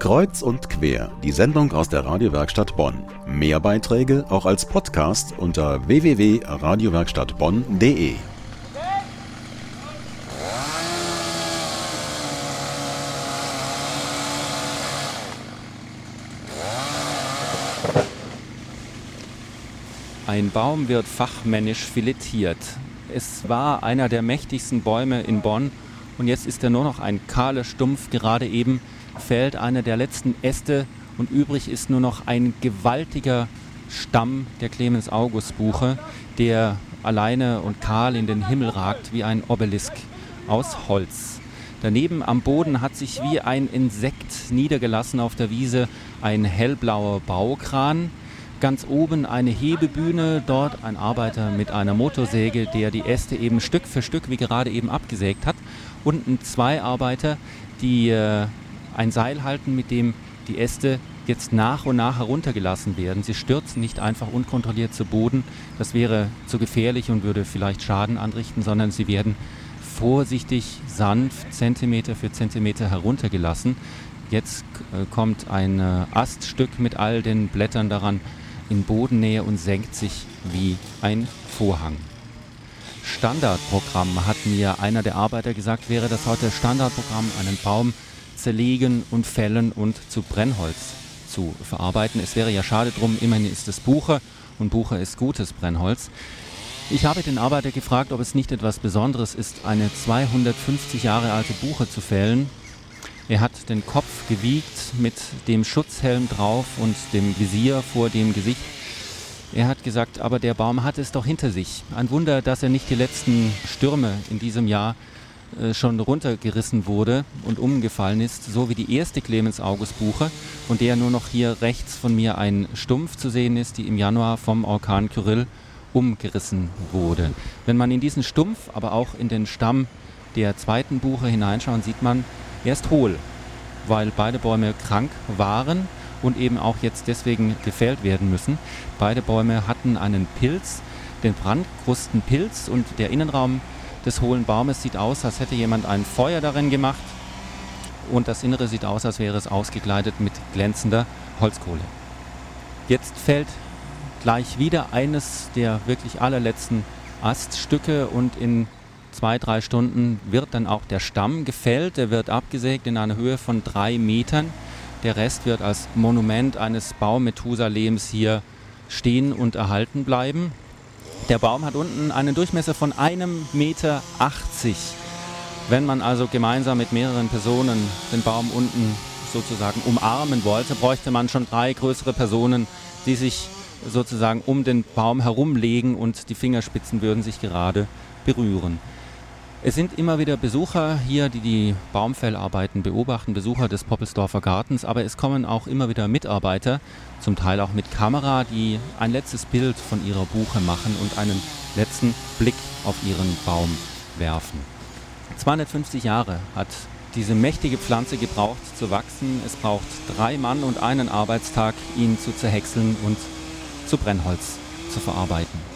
Kreuz und quer, die Sendung aus der Radiowerkstatt Bonn. Mehr Beiträge auch als Podcast unter www.radiowerkstattbonn.de. Ein Baum wird fachmännisch filetiert. Es war einer der mächtigsten Bäume in Bonn und jetzt ist er nur noch ein kahler Stumpf. Gerade eben fällt einer der letzten Äste und übrig ist nur noch ein gewaltiger Stamm der Clemens August Buche, der alleine und kahl in den Himmel ragt wie ein Obelisk aus Holz. Daneben am Boden hat sich wie ein Insekt niedergelassen auf der Wiese ein hellblauer Baukran, Ganz oben eine Hebebühne, dort ein Arbeiter mit einer Motorsäge, der die Äste eben Stück für Stück wie gerade eben abgesägt hat. Unten zwei Arbeiter, die äh, ein Seil halten, mit dem die Äste jetzt nach und nach heruntergelassen werden. Sie stürzen nicht einfach unkontrolliert zu Boden, das wäre zu gefährlich und würde vielleicht Schaden anrichten, sondern sie werden vorsichtig, sanft, Zentimeter für Zentimeter heruntergelassen. Jetzt äh, kommt ein äh, Aststück mit all den Blättern daran in Bodennähe und senkt sich wie ein Vorhang. Standardprogramm hat mir einer der Arbeiter gesagt, wäre das heute Standardprogramm, einen Baum zerlegen und fällen und zu Brennholz zu verarbeiten. Es wäre ja schade drum, immerhin ist es Buche und Buche ist gutes Brennholz. Ich habe den Arbeiter gefragt, ob es nicht etwas Besonderes ist, eine 250 Jahre alte Buche zu fällen er hat den Kopf gewiegt mit dem Schutzhelm drauf und dem Visier vor dem Gesicht. Er hat gesagt, aber der Baum hat es doch hinter sich. Ein Wunder, dass er nicht die letzten Stürme in diesem Jahr schon runtergerissen wurde und umgefallen ist, so wie die erste Clemens August Buche, von der nur noch hier rechts von mir ein Stumpf zu sehen ist, die im Januar vom Orkan Kyrill umgerissen wurde. Wenn man in diesen Stumpf, aber auch in den Stamm der zweiten Buche hineinschaut, sieht man, er ist hohl, weil beide Bäume krank waren und eben auch jetzt deswegen gefällt werden müssen. Beide Bäume hatten einen Pilz, den Brandkrustenpilz und der Innenraum des hohlen Baumes sieht aus, als hätte jemand ein Feuer darin gemacht und das Innere sieht aus, als wäre es ausgekleidet mit glänzender Holzkohle. Jetzt fällt gleich wieder eines der wirklich allerletzten Aststücke und in zwei, drei Stunden wird dann auch der Stamm gefällt. Der wird abgesägt in einer Höhe von drei Metern. Der Rest wird als Monument eines Baumethusalems hier stehen und erhalten bleiben. Der Baum hat unten einen Durchmesser von einem Meter. Wenn man also gemeinsam mit mehreren Personen den Baum unten sozusagen umarmen wollte, bräuchte man schon drei größere Personen, die sich sozusagen um den Baum herumlegen und die Fingerspitzen würden sich gerade berühren. Es sind immer wieder Besucher hier, die die Baumfellarbeiten beobachten, Besucher des Poppelsdorfer Gartens, aber es kommen auch immer wieder Mitarbeiter, zum Teil auch mit Kamera, die ein letztes Bild von ihrer Buche machen und einen letzten Blick auf ihren Baum werfen. 250 Jahre hat diese mächtige Pflanze gebraucht zu wachsen. Es braucht drei Mann und einen Arbeitstag, ihn zu zerhäckseln und zu Brennholz zu verarbeiten.